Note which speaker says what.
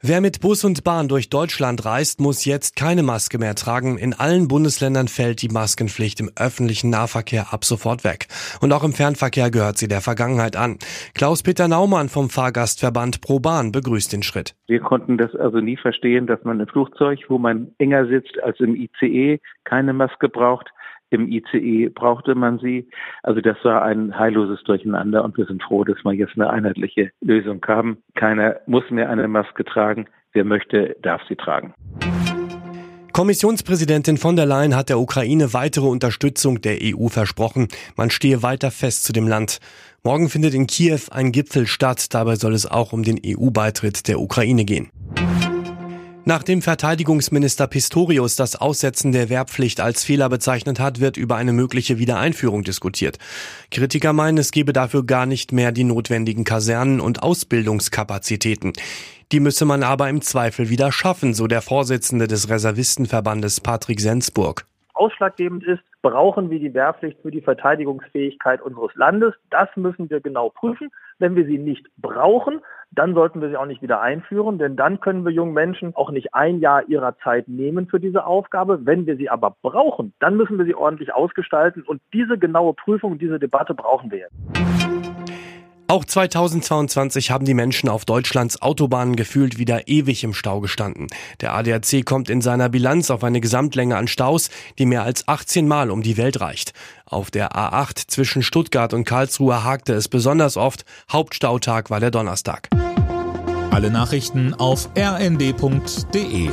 Speaker 1: Wer mit Bus und Bahn durch Deutschland reist, muss jetzt keine Maske mehr tragen. In allen Bundesländern fällt die Maskenpflicht im öffentlichen Nahverkehr ab sofort weg. Und auch im Fernverkehr gehört sie der Vergangenheit an. Klaus-Peter Naumann vom Fahrgastverband ProBahn begrüßt den Schritt.
Speaker 2: Wir konnten das also nie verstehen, dass man im Flugzeug, wo man enger sitzt als im ICE, keine Maske braucht. Im ICE brauchte man sie. Also das war ein heilloses Durcheinander und wir sind froh, dass wir jetzt eine einheitliche Lösung haben. Keiner muss mehr eine Maske tragen. Wer möchte, darf sie tragen.
Speaker 1: Kommissionspräsidentin von der Leyen hat der Ukraine weitere Unterstützung der EU versprochen. Man stehe weiter fest zu dem Land. Morgen findet in Kiew ein Gipfel statt. Dabei soll es auch um den EU-Beitritt der Ukraine gehen. Nachdem Verteidigungsminister Pistorius das Aussetzen der Wehrpflicht als Fehler bezeichnet hat, wird über eine mögliche Wiedereinführung diskutiert. Kritiker meinen, es gebe dafür gar nicht mehr die notwendigen Kasernen und Ausbildungskapazitäten. Die müsse man aber im Zweifel wieder schaffen, so der Vorsitzende des Reservistenverbandes Patrick Sensburg
Speaker 3: ausschlaggebend ist, brauchen wir die Wehrpflicht für die Verteidigungsfähigkeit unseres Landes. Das müssen wir genau prüfen. Wenn wir sie nicht brauchen, dann sollten wir sie auch nicht wieder einführen, denn dann können wir jungen Menschen auch nicht ein Jahr ihrer Zeit nehmen für diese Aufgabe. Wenn wir sie aber brauchen, dann müssen wir sie ordentlich ausgestalten und diese genaue Prüfung, diese Debatte brauchen wir jetzt.
Speaker 1: Auch 2022 haben die Menschen auf Deutschlands Autobahnen gefühlt wieder ewig im Stau gestanden. Der ADAC kommt in seiner Bilanz auf eine Gesamtlänge an Staus, die mehr als 18 Mal um die Welt reicht. Auf der A8 zwischen Stuttgart und Karlsruhe hakte es besonders oft. Hauptstautag war der Donnerstag.
Speaker 4: Alle Nachrichten auf rnd.de